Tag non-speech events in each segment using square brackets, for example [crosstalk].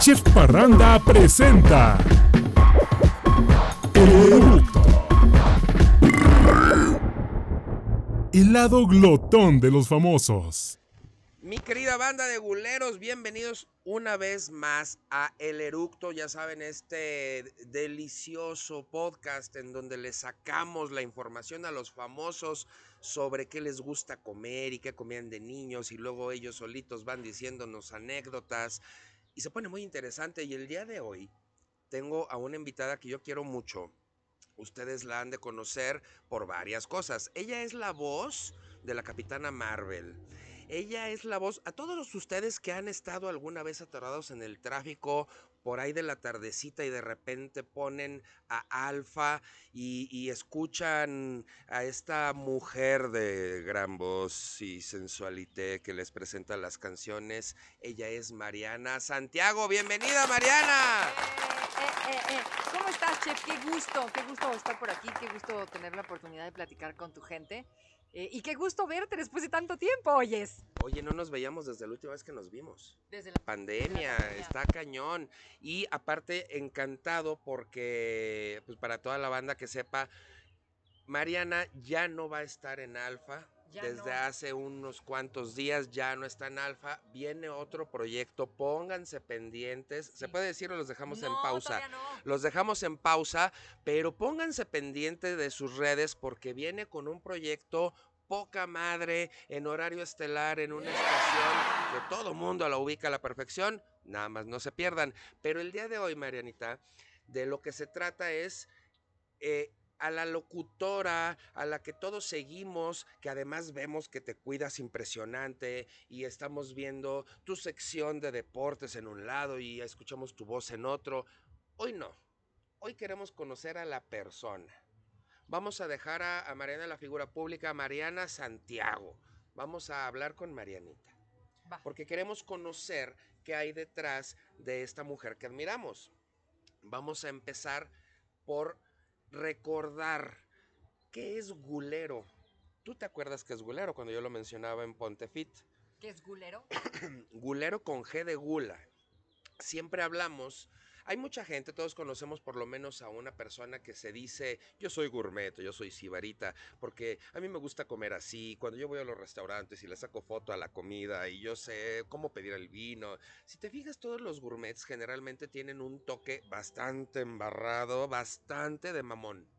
Chef Parranda presenta El Eructo. El lado glotón de los famosos. Mi querida banda de guleros, bienvenidos una vez más a El Eructo, ya saben, este delicioso podcast en donde les sacamos la información a los famosos sobre qué les gusta comer y qué comían de niños y luego ellos solitos van diciéndonos anécdotas y se pone muy interesante y el día de hoy tengo a una invitada que yo quiero mucho. Ustedes la han de conocer por varias cosas. Ella es la voz de la Capitana Marvel. Ella es la voz a todos ustedes que han estado alguna vez aterrados en el tráfico por ahí de la tardecita y de repente ponen a Alfa y, escuchan a esta mujer de gran voz y sensualité que les presenta las canciones. Ella es Mariana Santiago. Bienvenida, Mariana. Eh, eh, eh, ¿Cómo estás, Chef? Qué gusto, qué gusto estar por aquí, qué gusto tener la oportunidad de platicar con tu gente. Eh, y qué gusto verte después de tanto tiempo, oyes. Oye, no nos veíamos desde la última vez que nos vimos. Desde la pandemia, está cañón. Y aparte, encantado porque, pues para toda la banda que sepa, Mariana ya no va a estar en Alfa. Desde hace unos cuantos días ya no está en Alfa. Viene otro proyecto. Pónganse pendientes. ¿Se puede decir o los dejamos en pausa? Los dejamos en pausa, pero pónganse pendientes de sus redes porque viene con un proyecto poca madre, en horario estelar, en una estación que todo mundo la ubica a la perfección. Nada más no se pierdan. Pero el día de hoy, Marianita, de lo que se trata es eh, a la locutora, a la que todos seguimos, que además vemos que te cuidas impresionante y estamos viendo tu sección de deportes en un lado y escuchamos tu voz en otro. Hoy no, hoy queremos conocer a la persona. Vamos a dejar a, Mariana la figura pública, Mariana Santiago. Vamos a hablar con Marianita. Porque queremos conocer qué hay detrás de esta mujer que admiramos. Vamos a empezar por recordar qué es gulero. ¿Tú te acuerdas qué es gulero cuando yo lo mencionaba en Pontefit? ¿Qué es gulero? [coughs] gulero con G de gula. Siempre hablamos hay mucha gente, todos conocemos por lo menos a una persona que se dice, yo soy gourmet, yo soy sibarita, porque a mí me gusta comer así, cuando yo voy a los restaurantes y le saco foto a la comida y yo sé cómo pedir el vino. Si te fijas, todos los gourmets generalmente tienen un toque bastante embarrado, bastante de mamón.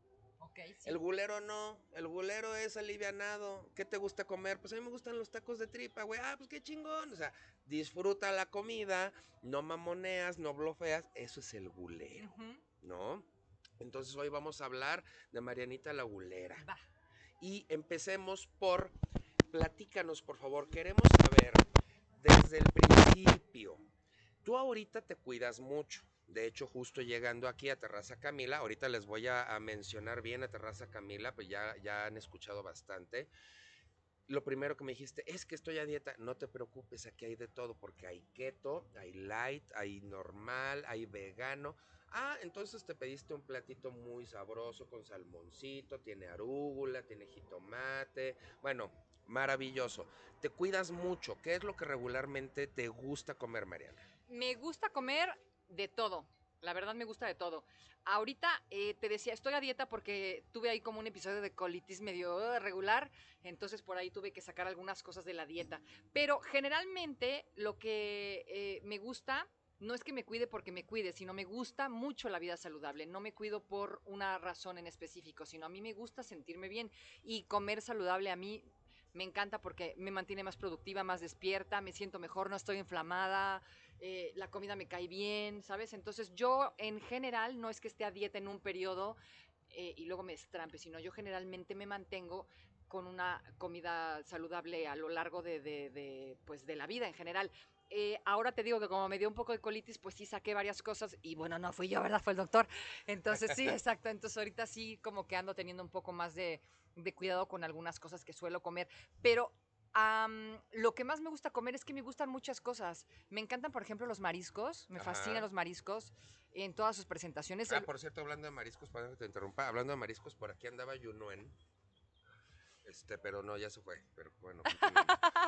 El gulero no, el gulero es alivianado. ¿Qué te gusta comer? Pues a mí me gustan los tacos de tripa, güey. Ah, pues qué chingón. O sea, disfruta la comida, no mamoneas, no blofeas. Eso es el gulero, ¿no? Entonces hoy vamos a hablar de Marianita la Gulera. Va. Y empecemos por, platícanos por favor, queremos saber desde el principio. Tú ahorita te cuidas mucho. De hecho, justo llegando aquí a Terraza Camila, ahorita les voy a, mencionar bien a Terraza Camila, pues ya, ya han escuchado bastante. Lo primero que me dijiste es que estoy a dieta. No te preocupes, aquí hay de todo, porque hay keto, hay light, hay normal, hay vegano. Ah, entonces te pediste un platito muy sabroso con salmoncito, tiene arúgula, tiene jitomate. Bueno, maravilloso. Te cuidas mucho. ¿Qué es lo que regularmente te gusta comer, Mariana? Me gusta comer de todo. La verdad me gusta de todo. Ahorita eh, te decía, estoy a dieta porque tuve ahí como un episodio de colitis medio regular, entonces por ahí tuve que sacar algunas cosas de la dieta. Pero generalmente lo que eh, me gusta no es que me cuide porque me cuide, sino me gusta mucho la vida saludable. No me cuido por una razón en específico, sino a mí me gusta sentirme bien y comer saludable a mí me encanta porque me mantiene más productiva, más despierta, me siento mejor, no estoy inflamada. Eh, la comida me cae bien, ¿sabes? Entonces yo en general no es que esté a dieta en un periodo eh, y luego me estrampe, sino yo generalmente me mantengo con una comida saludable a lo largo de, pues, de la vida en general. Eh, ahora te digo que como me dio un poco de colitis, pues sí saqué varias cosas y bueno, no fui yo, ¿verdad? Fue el doctor. Entonces sí, [laughs] exacto. Entonces ahorita sí como que ando teniendo un poco más de, de cuidado con algunas cosas que suelo comer. Pero lo que más me gusta comer es que me gustan muchas cosas. Me encantan, por ejemplo, los mariscos. Me fascinan los mariscos en todas sus presentaciones. Ah, por cierto, hablando de mariscos, para que te interrumpa, hablando de mariscos, por aquí andaba Yunuen. Este, pero no, ya se fue. Pero bueno. [laughs]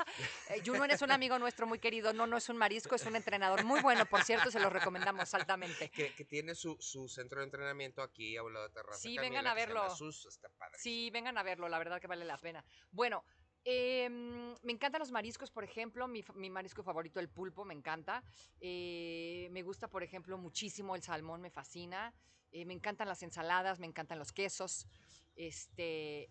Eh, Junuen es un amigo nuestro muy querido. No, no es un marisco, es un entrenador muy bueno, por cierto, se lo recomendamos altamente. que, que tiene su, su centro de entrenamiento aquí a un lado de Terraza Sí, Camila, vengan a verlo. Sus, está padre. Sí, vengan a verlo, la verdad que vale la pena. Bueno, em, me encantan los mariscos, por ejemplo, mi, marisco favorito, el pulpo, me encanta. Eh, me gusta, por ejemplo, muchísimo el salmón, me fascina. Eh, me encantan las ensaladas, me encantan los quesos. Este,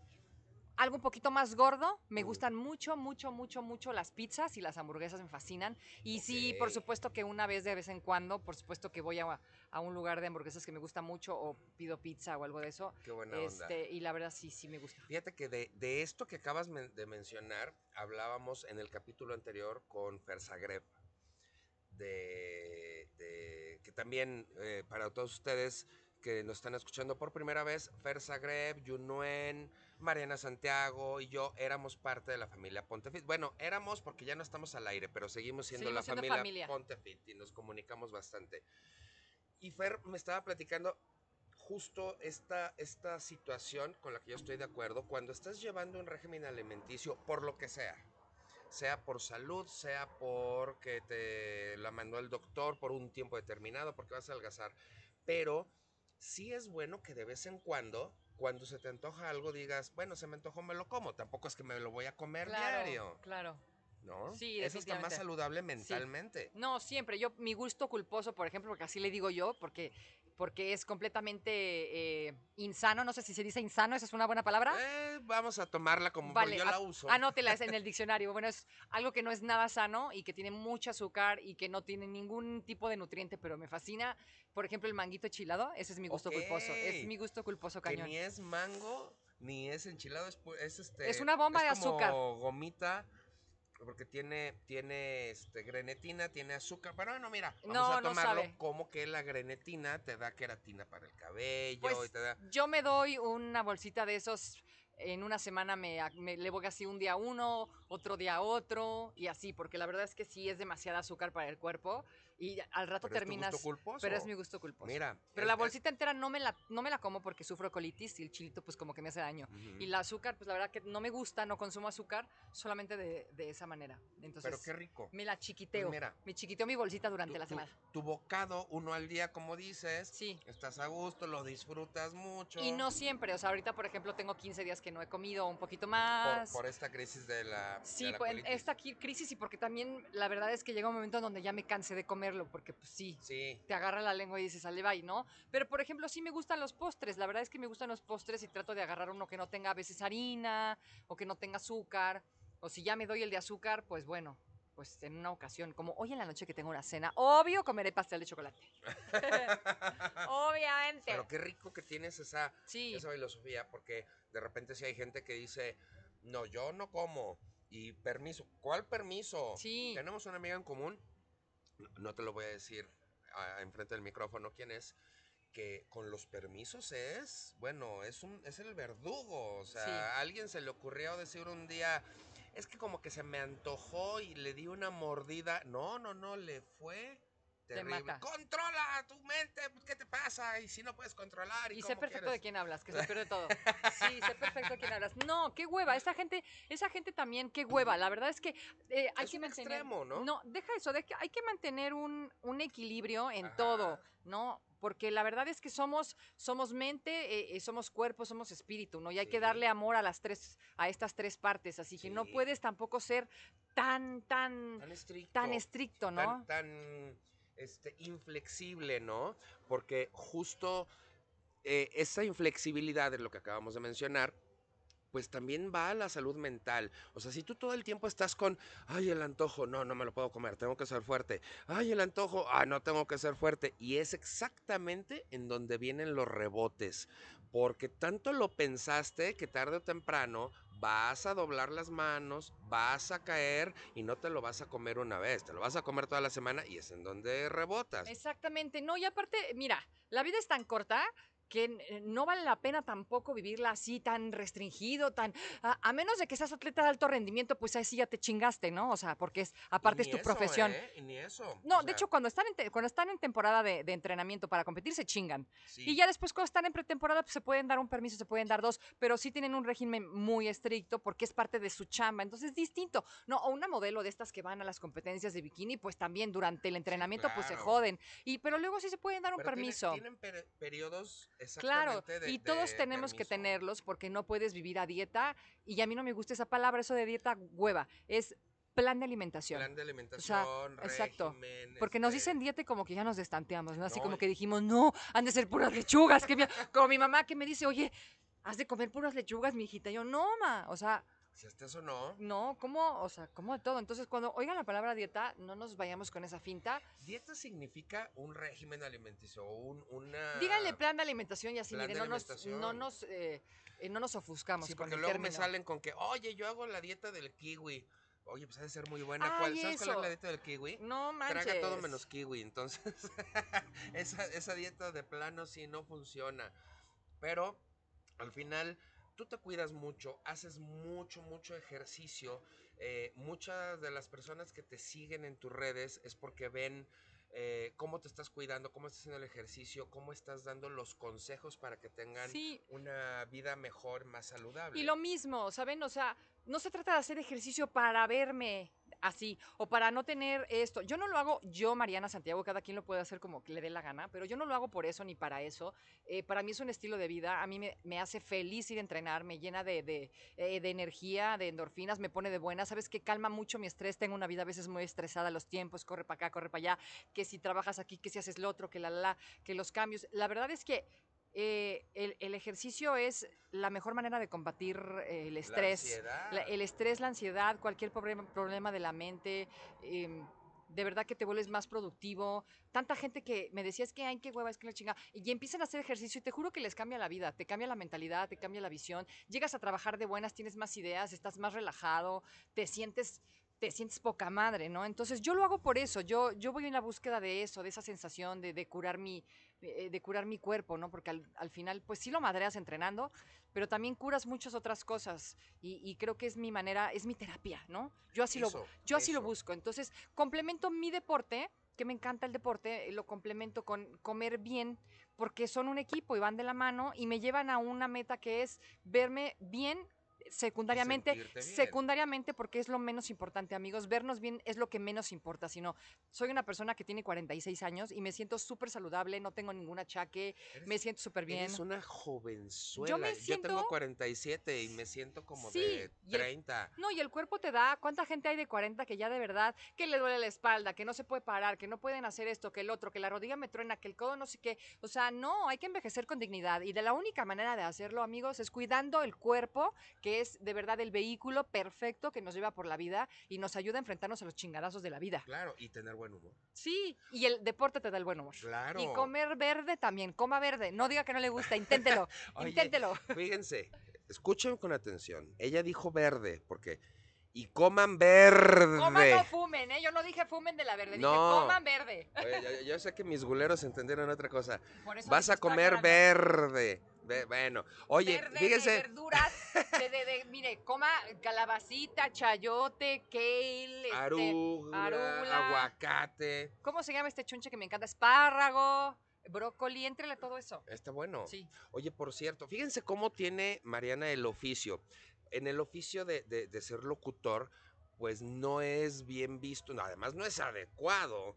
algo un poquito más gordo, me gustan mucho, mucho, mucho, mucho las pizzas y las hamburguesas me fascinan. Y sí, por supuesto que una vez de vez en cuando, por supuesto que voy a, a un lugar de hamburguesas que me gusta mucho o pido pizza o algo de eso. Qué buena onda. Este, y la verdad sí, sí me gusta. Fíjate que de, de esto que acabas men- de mencionar, hablábamos en el capítulo anterior con Fer Zagreb, de, de- que también eh, para todos ustedes que nos están escuchando por primera vez, Fer Zagreb, Yunuen, Mariana Santiago y yo éramos parte de la familia Pontefit. Bueno, éramos porque ya no estamos al aire, pero seguimos siendo Seguimos la siendo familia, familia. Pontefit y nos comunicamos bastante. Y Fer me estaba platicando justo esta, esta situación con la que yo estoy de acuerdo, cuando estás llevando un régimen alimenticio, por lo que sea, sea por salud, sea porque te la mandó el doctor por un tiempo determinado, porque vas a adelgazar, pero sí es bueno que de vez en cuando, cuando se te antoja algo, digas, bueno, se me antojó, me lo como, tampoco es que me lo voy a comer diario, claro. ¿no? Sí, Eso está más saludable mentalmente. No, siempre. Yo, mi gusto culposo, por ejemplo, porque así le digo yo, porque, porque es completamente eh, insano. No sé si se dice insano, esa es una buena palabra. Eh, vamos a tomarla como Vale, yo a- la uso. Anótela es en el [laughs] diccionario. Bueno, es algo que no es nada sano y que tiene mucho azúcar y que no tiene ningún tipo de nutriente, pero me fascina. Por ejemplo, el manguito chilado, ese es mi gusto culposo. Es mi gusto culposo que cañón. ni es mango, ni es enchilado, es, es este. Es una bomba de como azúcar. gomita, porque tiene, tiene este, grenetina, tiene azúcar. Pero bueno, mira, vamos No, a no tomarlo sabe. como que la grenetina te da queratina para el cabello Pues, y te da. Yo me doy una bolsita de esos. En una semana me, me le voy así un día uno, otro día otro, y así, porque la verdad es que sí es demasiada azúcar para el cuerpo. Y al rato Pero es tu terminas. gusto culposo. pero es mi gusto culposo. Mira. Pero la bolsita entera no me la, no me la como porque sufro colitis y el chilito pues como que me hace daño. Y el azúcar, pues la verdad que no me gusta, no consumo azúcar solamente de, de esa manera. Entonces, Pero qué rico. me la chiquiteo. Pues mira, me chiquiteo mi bolsita durante Tu, la semana. tu bocado, uno al día, como dices. Sí. Estás a gusto, lo disfrutas mucho. Y no siempre, o sea, ahorita por ejemplo tengo 15 días que no he comido un poquito más. por esta crisis de la. de Sí, la pues, esta crisis y porque también la verdad es que llega un momento en donde ya me cansé de comerlo, porque pues sí, Sí. te agarra la lengua y dices, sale, bye, ¿no? Pero, por ejemplo, sí me gustan los postres. La verdad es que me gustan los postres y trato de agarrar uno que no tenga a veces harina o que no tenga azúcar. O si ya me doy el de azúcar, pues bueno, pues en una ocasión, como hoy en la noche que tengo una cena, obvio comeré pastel de chocolate. [laughs] Obviamente. Pero qué rico que tienes esa, Sí, esa filosofía, porque de repente si hay gente que dice, no, yo no como. Y permiso, ¿cuál permiso? Sí. Tenemos una amiga en común, no, te lo voy a decir enfrente del micrófono quién es, que con los permisos es, bueno, es un es el verdugo. O sea, Sí. a alguien se le ocurrió decir un día, es que como que se me antojó y le di una mordida. No, no, no, le fue Te mata. Controla tu mente, ¿qué te pasa? Y si no puedes controlar. ¿y Y sé perfecto quieres? de quién hablas, que se pierde todo. Sí, sé perfecto de quién hablas. No, qué hueva. Esa gente, esa gente también, qué hueva. La verdad es que eh, hay Es que un mantener. extremo, ¿no? No, deja eso. de que hay que mantener un, un equilibrio en Ajá. todo, ¿no? Porque la verdad es que somos, somos mente, eh, eh, somos cuerpo, somos espíritu, ¿no? Y hay que darle amor a las tres, a estas tres partes. Así que no puedes tampoco ser tan, tan, Tan estricto. tan estricto, ¿no? tan, tan, este, inflexible, ¿no? Porque justo eh, esa inflexibilidad de lo que acabamos de mencionar, pues también va a la salud mental. O sea, si tú todo el tiempo estás con, ay, el antojo, no, no me lo puedo comer, tengo que ser fuerte. Ay, el antojo, ah, no tengo que ser fuerte. Y es exactamente en donde vienen los rebotes. Porque tanto lo pensaste que tarde o temprano vas a doblar las manos, vas a caer y no te lo vas a comer una vez, te lo vas a comer toda la semana y es en donde rebotas. Exactamente, no, y aparte, mira, la vida es tan corta que eh, no vale la pena tampoco vivirla así tan restringido, tan a, a menos de que seas atleta de alto rendimiento, pues ahí sí ya te chingaste, ¿no? O sea, porque es aparte Y es tu eso, profesión. ¿eh? Y ni eso. No, o de sea, hecho, cuando están en, te- cuando están en temporada de, de entrenamiento para competir, se chingan. sí. Y ya después, cuando están en pretemporada, pues se pueden dar un permiso, se pueden dar dos, pero sí tienen un régimen muy estricto porque es parte de su chamba. Entonces es distinto. No, o una modelo de estas que van a las competencias de bikini, pues también durante el entrenamiento, pues se joden. Y, pero luego sí se pueden dar un Pero tiene- permiso. Tienen, peri- periodos Claro, de- y todos tenemos que tenerlos porque no puedes vivir a dieta. Y a mí no me gusta esa palabra, eso de dieta hueva. Es plan de alimentación. Plan de alimentación, exacto, régimen, Porque nos este, dicen dieta y como que ya nos destanteamos, ¿no? Así No, como que dijimos, no, han de ser puras lechugas. Que como mi mamá que me dice, oye, has de comer puras lechugas, mi hijita. Yo, no, ma. O sea, Si hasta eso no. no, ¿cómo? O sea, ¿cómo de todo? Entonces, cuando oigan la palabra dieta, no nos vayamos con esa finta. Dieta significa un régimen alimenticio, un, una... Díganle plan de alimentación y así, plan mire, de no nos, no nos, eh, eh, no nos ofuscamos Sí, con porque el luego término. me salen con que, oye, yo hago la dieta del kiwi. Oye, pues ha de ser muy buena. Ay, ¿Cuál, ¿Sabes cuál es eso. la dieta del kiwi? No manches. Traga todo menos kiwi. Entonces, [laughs] esa, esa dieta de plano sí no funciona. Pero al final, tú te cuidas mucho, haces mucho, mucho ejercicio. Eh, muchas de las personas que te siguen en tus redes es porque ven eh, cómo te estás cuidando, cómo estás haciendo el ejercicio, cómo estás dando los consejos para que tengan Sí, una vida mejor, más saludable. Y lo mismo, ¿saben? O sea, no se trata de hacer ejercicio para verme así o para no tener esto. Yo no lo hago, yo, Mariana Santiago, cada quien lo puede hacer como le dé la gana, pero yo no lo hago por eso ni para eso. Eh, para mí es un estilo de vida, a mí me, hace feliz ir a entrenar, me llena de, de, eh, energía, de endorfinas, me pone de buena. Sabes que calma mucho mi estrés, tengo una vida a veces muy estresada, los tiempos, corre para acá, corre para allá, que si trabajas aquí, que si haces lo otro, que la, la, la, que los cambios. La verdad es que eh, el, el ejercicio es la mejor manera de combatir eh, el estrés. La- el estrés, la ansiedad, cualquier problema, problema de la mente, em, de verdad que te vuelves más productivo. Tanta gente que me decía, es que hay que hueva, es que la chinga. Y empiezan a hacer ejercicio y te juro que les cambia la vida, te cambia la mentalidad, te cambia la visión. Llegas a trabajar de buenas, tienes más ideas, estás más relajado, te sientes te sientes poca madre, ¿no? Entonces yo lo hago por eso, yo, yo voy en la búsqueda de eso, de esa sensación de, de curar mi, de curar mi cuerpo, ¿no? Porque al, al final, pues sí lo madreas entrenando, pero también curas muchas otras cosas y, y creo que es mi manera, es mi terapia, ¿no? Yo así, lo, yo así lo busco. Entonces, complemento mi deporte, que me encanta el deporte, eh, lo complemento con comer bien, porque son un equipo y van de la mano y me llevan a una meta que es verme bien secundariamente, secundariamente porque es lo menos importante, amigos. Vernos bien es lo que menos importa, sino soy una persona que tiene 46 años y me siento súper saludable, no tengo ningún achaque, Eres- me siento súper bien. Eres una jovenzuela. Yo, me tengo siento- 47 y me siento como Sí, de y el- 30. No, y el cuerpo te da, ¿cuánta gente hay de 40 que ya de verdad, que le duele la espalda, que no se puede parar, que no pueden hacer esto, que el otro, que la rodilla me truena, que el codo no sé qué? O sea, no, hay que envejecer con dignidad. Y de la única manera de hacerlo, amigos, es cuidando el cuerpo, que es de verdad el vehículo perfecto que nos lleva por la vida y nos ayuda a enfrentarnos a los chingadazos de la vida. Claro, y tener buen humor. Sí, y el deporte te da el buen humor. Claro. Y comer verde también, coma verde. No diga que no le gusta, inténtelo, [laughs] Oye, inténtelo. Fíjense, escuchen con atención. Ella dijo verde, porque. Y coman verde. Coman no fumen, ¿eh? Yo no dije fumen de la verde, dije No. coman verde. Oye, yo, yo sé que mis guleros entendieron otra cosa. Vas a comer verde. Bueno, oye, Verde, de verduras, de, de- de- [laughs] mire, coma calabacita, chayote, kale, este, Arugula, arugula. aguacate. ¿cómo se llama este chunche que me encanta? Espárrago, brócoli, entrele todo eso. Está bueno. Sí. Oye, por cierto, fíjense cómo tiene Mariana el oficio. En el oficio de, de- de ser locutor, pues no es bien visto, no, además no es adecuado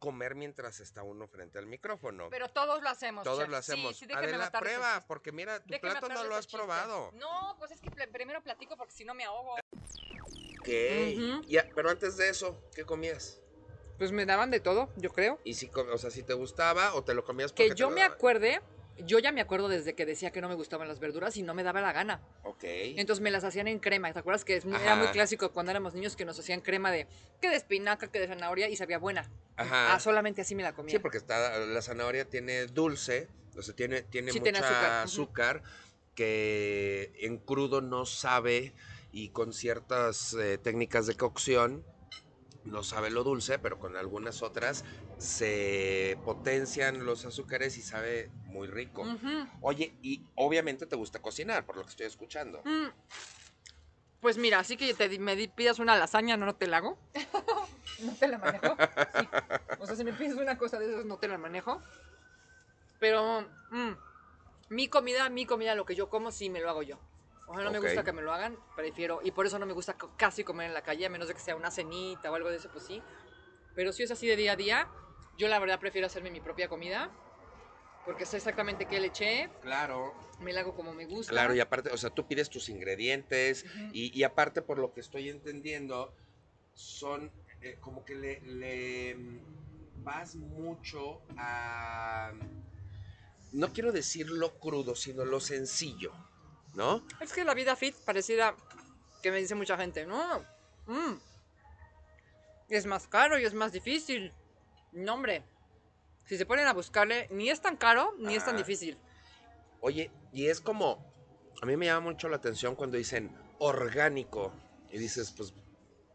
comer mientras está uno frente al micrófono. Pero todos lo hacemos. Todos chef. lo Sí, hacemos. Sí, Adela, esos prueba, porque mira, tu plato no lo has chistes. probado. No, pues es que primero platico porque si no me ahogo. Ok. Ya, pero antes de eso, ¿qué comías? Pues me daban de todo, yo creo. Y si, o sea, si te gustaba o te lo comías Que porque te yo lo me acuerde, yo ya me acuerdo desde que decía que no me gustaban las verduras y no me daba la gana. Ok. Entonces me las hacían en crema. ¿Te acuerdas que es muy- era muy clásico cuando éramos niños que nos hacían crema de que de espinaca, que de zanahoria y sabía buena? Ajá. Ah, solamente así me la comía. Sí, porque está, la zanahoria tiene dulce, o sea, tiene, tiene Sí, mucha tiene azúcar, azúcar, que en crudo no sabe y con ciertas eh, técnicas de cocción no sabe lo dulce, pero con algunas otras se potencian los azúcares y sabe muy rico. Oye, y obviamente te gusta cocinar, por lo que estoy escuchando. Mm. Pues mira, así que te, me di- pidas una lasaña, no te la hago. [laughs] no te la manejo. Sí. O sea, si me pides una cosa de esas, no te la manejo. Pero mm, mi comida, mi comida, lo que yo como, sí me lo hago yo. O sea, no me gusta que me lo hagan, prefiero. Y por eso no me gusta casi comer en la calle, a menos de que sea una cenita o algo de eso, pues sí. Pero si es así de día a día, yo la verdad prefiero hacerme mi propia comida. Porque sé exactamente qué le eché, Claro. me la hago como me gusta. Claro, y aparte, o sea, tú pides tus ingredientes y aparte, por lo que estoy entendiendo, son eh, como que le, le, mm, vas mucho a... No quiero decir lo crudo, sino lo sencillo, ¿no? Es que la vida fit parecida que me dice mucha gente, no, mm, es más caro y es más difícil. No, hombre, si se ponen a buscarle, ni es tan caro ni es tan difícil. Oye, y es como, a mí me llama mucho la atención cuando dicen orgánico y dices, pues,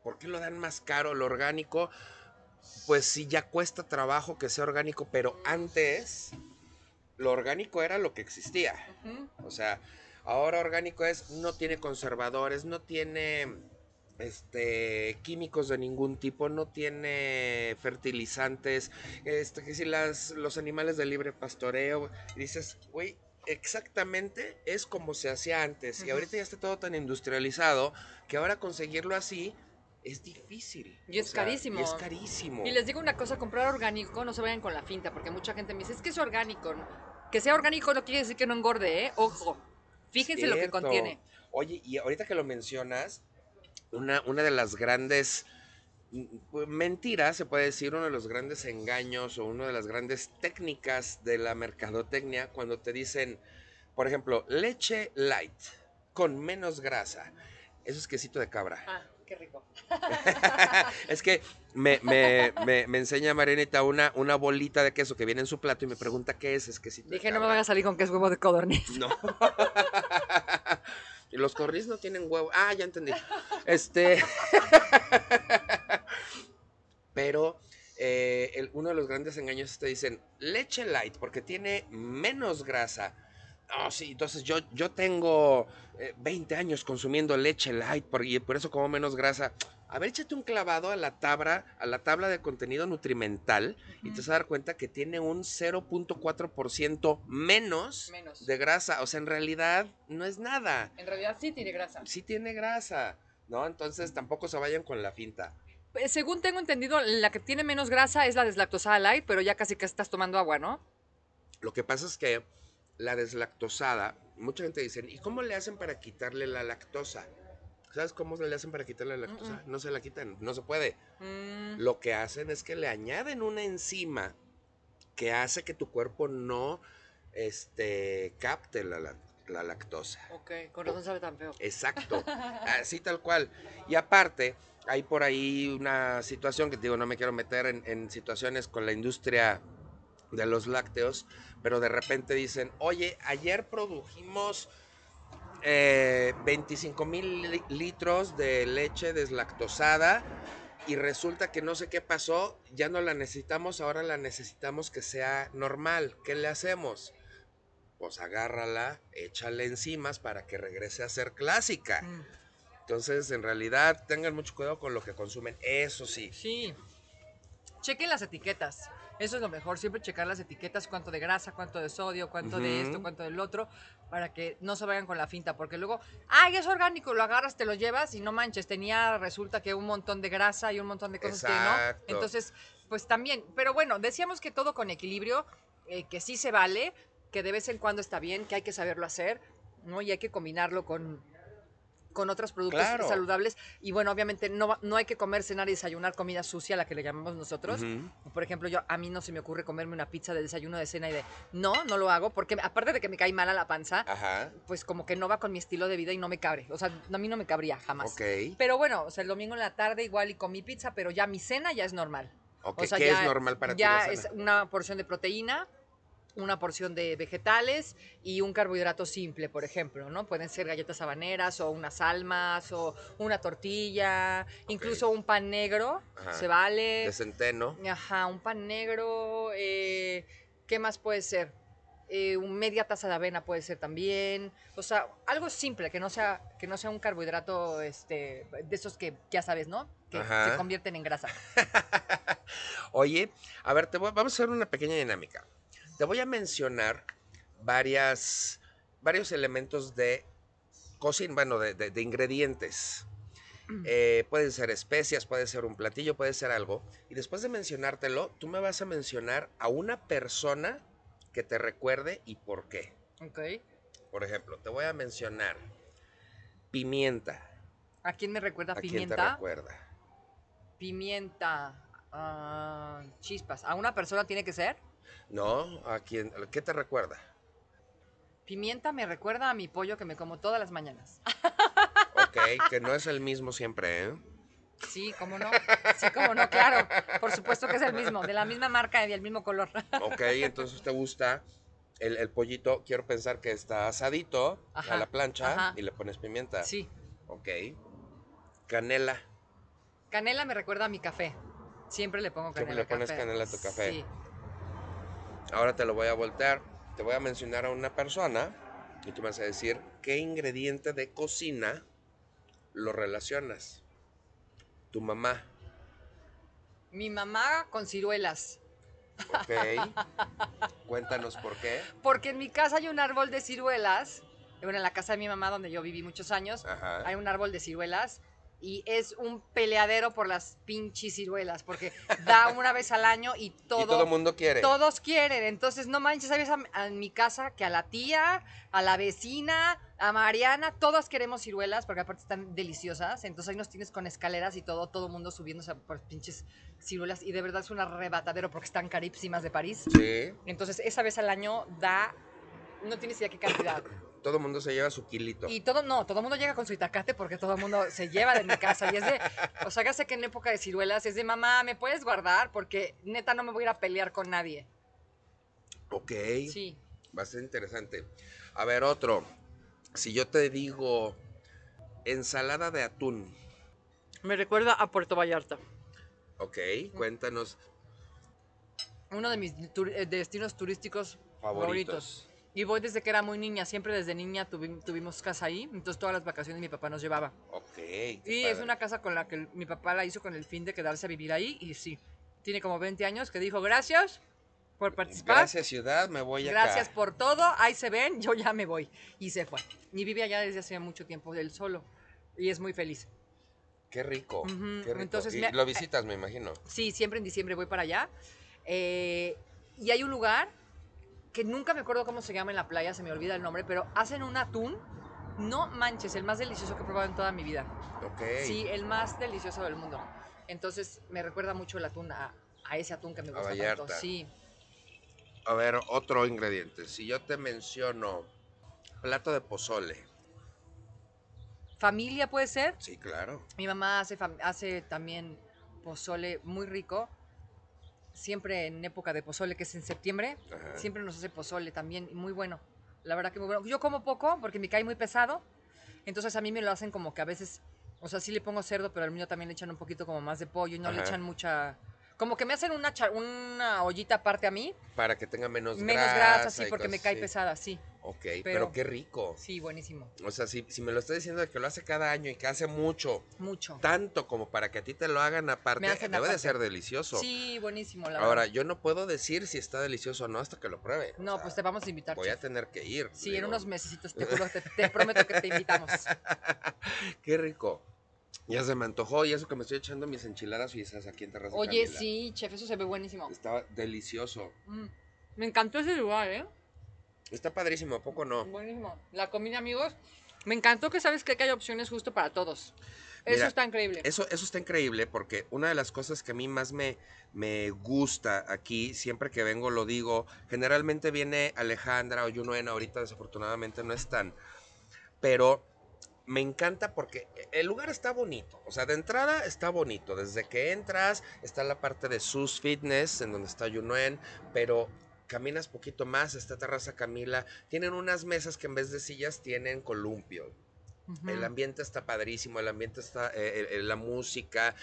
¿por qué lo dan más caro lo orgánico? Pues sí, ya cuesta trabajo que sea orgánico, pero antes lo orgánico era lo que existía. O sea, ahora orgánico es, no tiene conservadores, no tiene este químicos de ningún tipo, no tiene fertilizantes, este que si las los animales de libre pastoreo, dices, güey, exactamente es como se hacía antes y ahorita ya está todo tan industrializado que ahora conseguirlo así es difícil. Y es carísimo. Y es carísimo. Y les digo una cosa, comprar orgánico, no se vayan con la finta, porque mucha gente me dice, es que es orgánico. Que sea orgánico no quiere decir que no engorde, ¿eh? Ojo, fíjense lo que contiene. Oye, y ahorita que lo mencionas, una, una de las grandes mm, mentiras, se puede decir, uno de los grandes engaños o una de las grandes técnicas de la mercadotecnia, cuando te dicen, por ejemplo, leche light con menos grasa. Eso es quesito de cabra. Ah, qué rico. [laughs] es que me, me, me, me enseña Marianita una, una bolita de queso que viene en su plato y me pregunta qué es, es quesito de Dije, no me van a salir con que es huevo de codorniz. [laughs] No. [laughs] Los corris no tienen huevo. Ah, ya entendí. Este. Pero eh, el- uno de los grandes engaños es que te dicen leche light porque tiene menos grasa. No, sí, entonces yo, yo tengo eh, 20 años consumiendo leche light por, y por eso como menos grasa. A ver, échate un clavado a la tabla, a la tabla de contenido nutrimental y te vas a dar cuenta que tiene un 0.4% menos Menos. de grasa. O sea, en realidad no es nada. En realidad sí tiene grasa. Sí tiene grasa, ¿no? Entonces tampoco se vayan con la finta. Eh, Según tengo entendido, la que tiene menos grasa es la deslactosada light, pero ya casi que estás tomando agua, ¿no? Lo que pasa es que la deslactosada, mucha gente dice, ¿y cómo le hacen para quitarle la lactosa? ¿Sabes cómo le hacen para quitarle la lactosa? No se la quitan, no se puede. Mm, Lo que hacen es que le añaden una enzima que hace que tu cuerpo no este, capte la, la- la lactosa. ok, con razón sabe tan feo. Exacto, [laughs] así tal cual. Y aparte, hay por ahí una situación que digo, no me quiero meter en, en situaciones con la industria de los lácteos, pero de repente dicen, oye, ayer produjimos eh, 25 mil li- litros de leche deslactosada y resulta que no sé qué pasó, ya no la necesitamos, ahora la necesitamos que sea normal. ¿Qué le hacemos? Pues agárrala, échale enzimas para que regrese a ser clásica. Mm, Entonces, en realidad, tengan mucho cuidado con lo que consumen. Eso sí. Sí. Chequen las etiquetas. Eso es lo mejor, siempre checar las etiquetas, cuánto de grasa, cuánto de sodio, cuánto de esto, cuánto del otro, para que no se vayan con la finta, porque luego, ay, es orgánico, lo agarras, te lo llevas y no manches, tenía, resulta que un montón de grasa y un montón de cosas que no. Entonces, pues también, pero bueno, decíamos que todo con equilibrio, eh, que sí se vale, que de vez en cuando está bien, que hay que saberlo hacer, ¿no? Y hay que combinarlo con con otros productos Claro. saludables y bueno, obviamente no, no hay que comer, cenar y desayunar comida sucia, la que le llamamos nosotros. Por ejemplo, yo a mí no se me ocurre comerme una pizza de desayuno, de cena y de no, no lo hago porque aparte de que me cae mal a la panza, Ajá. pues como que no va con mi estilo de vida y no me cabre. O sea, a mí no me cabría jamás. Ok. Pero bueno, o sea, el domingo en la tarde igual y comí pizza, pero ya mi cena ya es normal. Ok, O sea, ¿Qué ya, es normal para ti? ya es una porción de proteína, una porción de vegetales y un carbohidrato simple, por ejemplo, ¿no? Pueden ser galletas habaneras o unas almas o una tortilla, incluso un pan negro, Ajá. se vale. De centeno. Ajá, un pan negro. eh, ¿Qué más puede ser? Eh, media taza de avena puede ser también. O sea, algo simple, que no sea, que no sea un carbohidrato este, de esos que ya sabes, ¿no? Que Ajá. se convierten en grasa. [laughs] Oye, a ver, te voy- vamos a hacer una pequeña dinámica. Te voy a mencionar varias, varios elementos de cocina, bueno, de, de- de ingredientes. Eh, pueden ser especias, puede ser un platillo, puede ser algo. Y después de mencionártelo, tú me vas a mencionar a una persona que te recuerde y por qué. Ok. Por ejemplo, te voy a mencionar pimienta. ¿A quién me recuerda ¿A quién te pimienta? recuerda? Pimienta. ah, chispas. ¿A una persona tiene que ser? ¿No? ¿A quién? ¿Qué te recuerda? Pimienta me recuerda a mi pollo que me como todas las mañanas. Ok, que no es el mismo siempre, ¿eh? Sí, cómo no. Sí, cómo no, claro. Por supuesto que es el mismo, de la misma marca y del mismo color. Ok, entonces te gusta el, el pollito, quiero pensar que está asadito a la plancha ajá. y le pones pimienta. Sí. Ok. Canela. Canela me recuerda a mi café. Siempre le pongo Siempre canela. le pones café. canela a tu café. Sí. Ahora te lo voy a voltear. Te voy a mencionar a una persona y tú me vas a decir qué ingrediente de cocina lo relacionas. Tu mamá. Mi mamá con ciruelas. Ok. [laughs] Cuéntanos por qué. Porque en mi casa hay un árbol de ciruelas. Bueno, en la casa de mi mamá, donde yo viví muchos años, Ajá. hay un árbol de ciruelas. Y es un peleadero por las pinches ciruelas. Porque da una vez al año y todo. y todo el mundo quiere. Todos quieren, entonces no manches, ¿sabes? A, a mi casa que a la tía, a la vecina, a Mariana, todas queremos ciruelas porque aparte están deliciosas. Entonces ahí nos tienes con escaleras y todo, todo mundo subiéndose por pinches ciruelas y de verdad es un arrebatadero porque están carísimas de París. Sí. Entonces esa vez al año da, no tienes idea qué cantidad. Todo el mundo se lleva su kilito. Y todo, no, todo el mundo llega con su itacate porque todo el mundo se lleva de mi casa. Y es de, o sea, ya sé que en época de ciruelas es de mamá, ¿me puedes guardar? Porque neta no me voy a ir a pelear con nadie. Ok. Sí. Va a ser interesante. A ver, otro. Si yo te digo ensalada de atún, Me recuerda a Puerto Vallarta. ok, cuéntanos Uno de mis tur- eh, destinos turísticos favoritos. favoritos. Y voy desde que era muy niña, siempre desde niña tuvi- tuvimos casa ahí, entonces todas las vacaciones mi papá nos llevaba. Ok. Y es una casa con la que mi papá la hizo con el fin de quedarse a vivir ahí y sí, tiene como 20 años que dijo gracias por participar. Gracias, ciudad, me voy acá. Gracias por todo, ahí se ven, yo ya me voy. Y se fue. Y vive allá desde hace mucho tiempo, él solo. Y es muy feliz. Qué rico. Qué rico. entonces Y me- lo visitas, me imagino. Sí, siempre en diciembre voy para allá. Eh, y hay un lugar que nunca me acuerdo cómo se llama en la playa, se me olvida el nombre, pero hacen un atún. No manches, el más delicioso que he probado en toda mi vida. Ok. Sí, el más delicioso del mundo. Entonces me recuerda mucho el atún a, a ese atún que me A gusta Vallarta. tanto. Sí. A ver, otro ingrediente. Si yo te menciono plato de pozole. Familia puede ser. Sí, claro. Mi mamá hace, hace también pozole muy rico. Siempre en época de pozole, que es en septiembre, Ajá. siempre nos hace pozole también, muy bueno. La verdad que muy bueno. Yo como poco porque me cae muy pesado. Entonces a mí me lo hacen como que a veces, o sea, sí le pongo cerdo, pero al mío también le echan un poquito como más de pollo y no le echan mucha... Como que me hacen una, una ollita aparte a mí, Para que tenga menos, menos grasa. grasa, sí, porque me cae pesada, sí. Ok, pero, Pero- qué rico. Sí, buenísimo. O sea, si, si me lo estás diciendo de que lo hace cada año y que hace mucho, Mucho. tanto como para que a ti te lo hagan aparte, Me hacen debe de ser delicioso. Sí, buenísimo, la Ahora, verdad. yo no puedo decir si está delicioso o no hasta que lo pruebe. O No, sea, pues te vamos a invitar. Voy a tener que ir. Sí, en unos mesecitos, te [laughs] juro, te, te prometo que te invitamos. Qué rico. Ya se me antojó y eso que me estoy echando mis enchiladas suizas aquí en Terraza Oye, Camila. sí, chef, eso se ve buenísimo. Estaba delicioso. Mm, Me encantó ese lugar, ¿eh? Está padrísimo, ¿a poco no? Buenísimo. La comida, amigos. Me encantó que sabes que hay opciones justo para todos. Eso Mira, está increíble. Eso, eso está increíble porque una de las cosas que a mí más me, me gusta aquí, siempre que vengo lo digo, generalmente viene Alejandra o Yunuen, ahorita desafortunadamente no están, pero me encanta porque el lugar está bonito, o sea, de entrada está bonito, desde que entras está la parte de sus fitness, en donde está Yunuen, pero caminas poquito más, está Terraza Camila. Tienen unas mesas que en vez de sillas tienen columpio. El ambiente está padrísimo, el ambiente está, eh, eh, la música,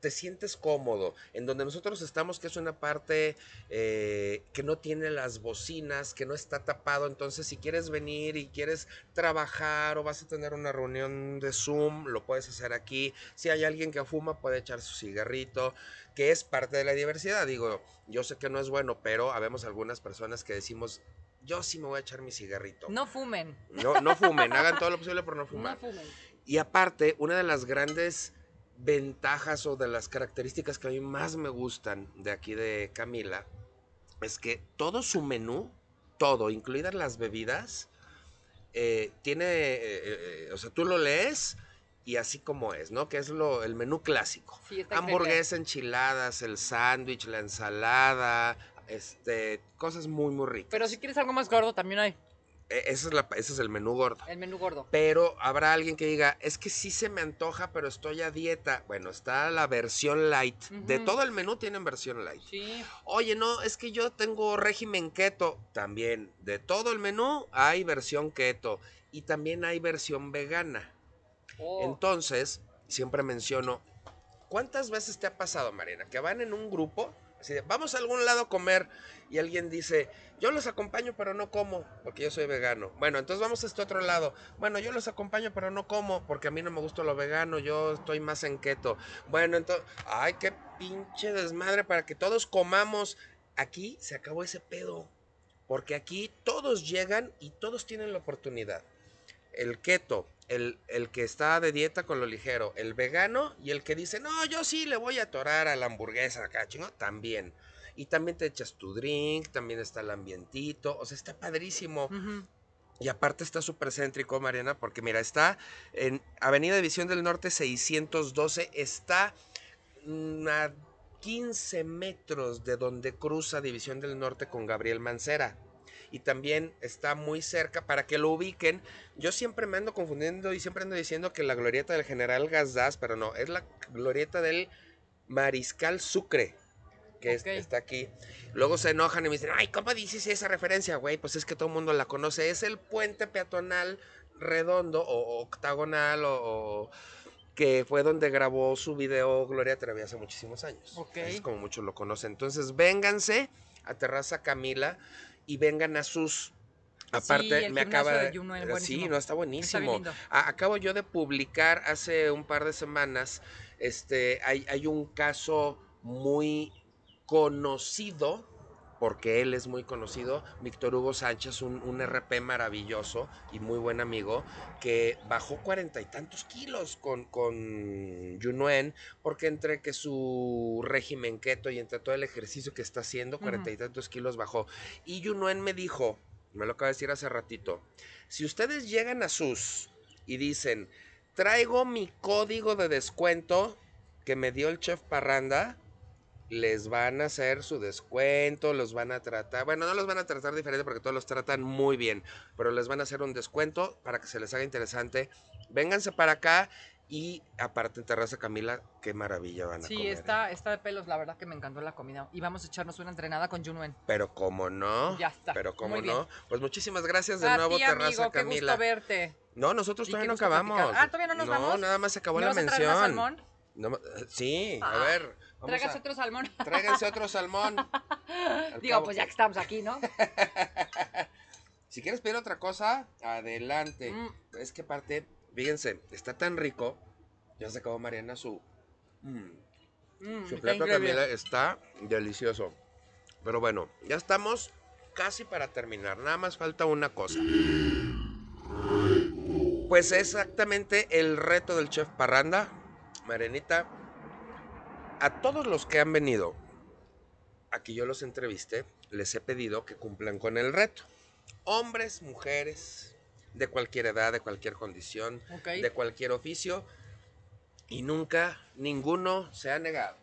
te sientes cómodo. En donde nosotros estamos, que es una parte eh, que no tiene las bocinas, que no está tapado. Entonces, si quieres venir y quieres trabajar o vas a tener una reunión de Zoom, lo puedes hacer aquí. Si hay alguien que fuma, puede echar su cigarrito, que es parte de la diversidad. Digo, yo sé que no es bueno, pero habemos algunas personas que decimos, yo sí me voy a echar mi cigarrito. No fumen. No, no fumen, hagan todo lo posible por no [laughs] No fumar. fumen. Y aparte, una de las grandes ventajas o de las características que a mí más me gustan de aquí de Camila es que todo su menú, todo, incluidas las bebidas, eh, tiene, eh, eh, o sea, tú lo lees y así como es, ¿no? Que es lo, el menú clásico. Sí, Hamburguesa, enchiladas, el sándwich, la ensalada, este, cosas muy, muy ricas. Pero si quieres algo más gordo, también hay E- ese, es la- ese es el menú gordo. el menú gordo. Pero habrá alguien que diga, es que sí se me antoja, pero estoy a dieta. Bueno, está la versión light. De todo el menú tienen versión light. Sí. Oye, no, es que yo tengo régimen keto. También, de todo el menú hay versión keto. Y también hay versión vegana. Oh. Entonces, siempre menciono, ¿cuántas veces te ha pasado, Marina, que van en un grupo? Así de, vamos a algún lado a comer y alguien dice, yo los acompaño pero no como porque yo soy vegano. Bueno, entonces vamos a este otro lado. Bueno, yo los acompaño pero no como porque a mí no me gusta lo vegano, yo estoy más en keto. Bueno, entonces, ay, qué pinche desmadre para que todos comamos. Aquí se acabó ese pedo. Porque aquí todos llegan y todos tienen la oportunidad. El keto, el, el que está de dieta con lo ligero, el vegano y el que dice, no, yo sí le voy a atorar a la hamburguesa acá, chingo, también. Y también te echas tu drink, también está el ambientito, o sea, está padrísimo. Y aparte está súper céntrico, Mariana, porque mira, está en Avenida División del Norte 612, está mm, a 15 metros de donde cruza División del Norte con Gabriel Mancera. Y también está muy cerca para que lo ubiquen. Yo siempre me ando confundiendo y siempre ando diciendo que la glorieta del General Gazdaz, pero no, es la glorieta del Mariscal Sucre, que es- está aquí. Luego se enojan y me dicen, ay, ¿cómo dices esa referencia, güey? Pues es que todo el mundo la conoce. Es el puente peatonal redondo o octagonal o, o- que fue donde grabó su video Gloria Trevi hace muchísimos años. Ok. Es como muchos lo conocen. Entonces, vénganse a Terraza Camila y vengan a sus... Aparte, el me acaba de es Sí, no, está buenísimo. Está. A- acabo yo de publicar hace un par de semanas, este, hay, hay un caso muy conocido, porque él es muy conocido, Víctor Hugo Sánchez, un, un RP maravilloso y muy buen amigo, que bajó cuarenta y tantos kilos con, con Yunuen, porque entre que su régimen keto y entre todo el ejercicio que está haciendo, cuarenta y tantos kilos bajó. Y Yunuen me dijo, me lo acaba de decir hace ratito, si ustedes llegan a sus y dicen, traigo mi código de descuento que me dio el chef Parranda, les van a hacer su descuento, los van a tratar, bueno, no los van a tratar diferente porque todos los tratan muy bien, pero les van a hacer un descuento para que se les haga interesante. Vénganse para acá y aparte en Terraza Camila, qué maravilla van a Sí, comer. ¿eh? está, está de pelos, la verdad que me encantó la comida. Y vamos a echarnos una entrenada con Junuen. Pero como no, Ya está, pero como no, pues muchísimas gracias de a nuevo ti, Terraza amigo, qué Camila. gusto verte. No, nosotros todavía qué no acabamos. platicar. Ah, ¿todavía no nos vamos? nada más se acabó ¿Me la vas a traer más mención. salmón? No eh, sí, a Ah, ver. Vamos Tráigase a- otro salmón. Tráiganse otro salmón. [laughs] Al Digo, pues ya que estamos aquí, ¿no? [laughs] Si quieres pedir otra cosa, adelante. Mm. Es que aparte, fíjense, está tan rico. Ya se acabó Mariana su. mm, Mm, su está plato increíble. Camila está delicioso. Pero bueno, ya estamos casi para terminar. Nada más falta una cosa. Pues exactamente el reto del chef Parranda. Marenita, a todos los que han venido, aquí yo los entrevisté, les he pedido que cumplan con el reto. Hombres, mujeres, de cualquier edad, de cualquier condición, de cualquier oficio, y nunca ninguno se ha negado.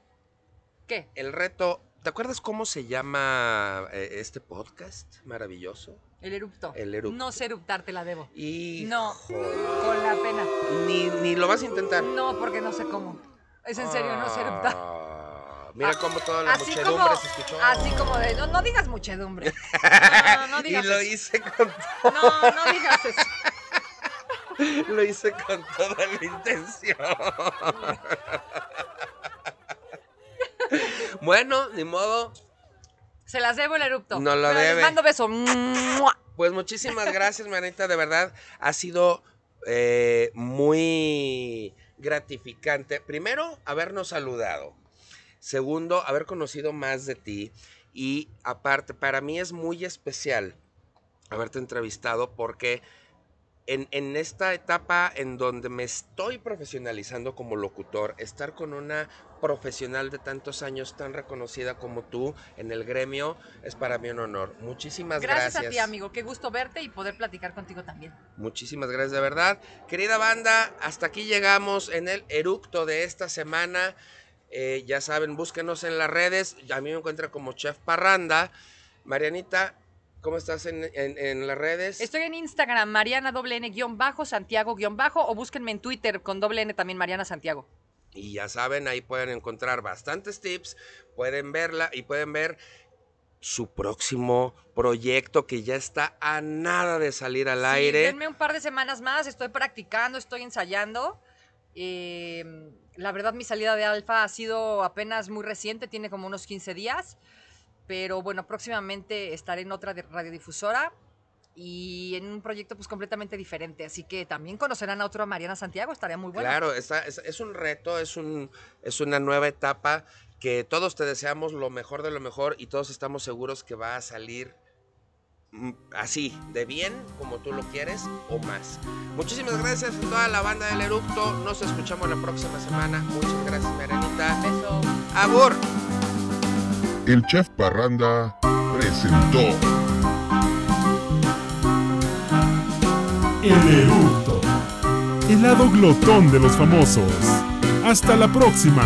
¿Qué? El reto, ¿te acuerdas cómo se llama eh, este podcast maravilloso? El erupto. El erupto. No sé eruptar, te la debo. Y No, con la pena. ni, ni lo vas a intentar. No, porque no sé cómo. Es en serio, no. Ah, [laughs] Mira cómo toda la Así muchedumbre como, se escuchó. así como de, no, no digas muchedumbre. [laughs] No, no, no y digas lo eso. hice con No, no digas eso. [laughs] lo hice con toda la intención. bueno, ni modo. Se las debo el erupto. No lo Pero les debe. mando beso. Pues muchísimas gracias, manita, de verdad. Ha sido eh, muy gratificante. Primero, habernos saludado. Segundo, haber conocido más de ti. Y aparte, para mí es muy especial haberte entrevistado porque en, en esta etapa en donde me estoy profesionalizando como locutor, estar con una profesional de tantos años tan reconocida como tú en el gremio es para mí un honor. Muchísimas Gracias, gracias. a ti, amigo. Qué gusto verte y poder platicar contigo también. Muchísimas gracias de verdad. Querida banda, hasta aquí llegamos en el eructo de esta semana. Eh, ya saben, búsquenos en las redes. A mí me encuentra como Chef Parranda. Marianita, ¿cómo estás en, en- en las redes? Estoy en Instagram, Mariana doble N guion bajo, Santiago guion bajo, o búsquenme en Twitter con doble N también, Mariana Santiago. Y ya saben, ahí pueden encontrar bastantes tips, pueden verla y pueden ver su próximo proyecto que ya está a nada de salir al Sí, aire. denme un par de semanas más, estoy practicando, estoy ensayando. Eh, la verdad, mi salida de alfa ha sido apenas muy reciente, tiene como unos 15 días. Pero bueno, próximamente estaré en otra radiodifusora y en un proyecto pues completamente diferente. Así que también conocerán a otro Mariana Santiago, estaría muy bueno. Claro, está- es, es un reto, es, un, es una nueva etapa que todos te deseamos lo mejor de lo mejor y todos estamos seguros que va a salir mm, así, de bien, como tú lo quieres o más. Muchísimas gracias a toda la banda del Eructo. Nos escuchamos la próxima semana. Muchas gracias, Marianita. Beso. Agur. El chef Parranda presentó El Eructo, el lado glotón de los famosos. Hasta la próxima.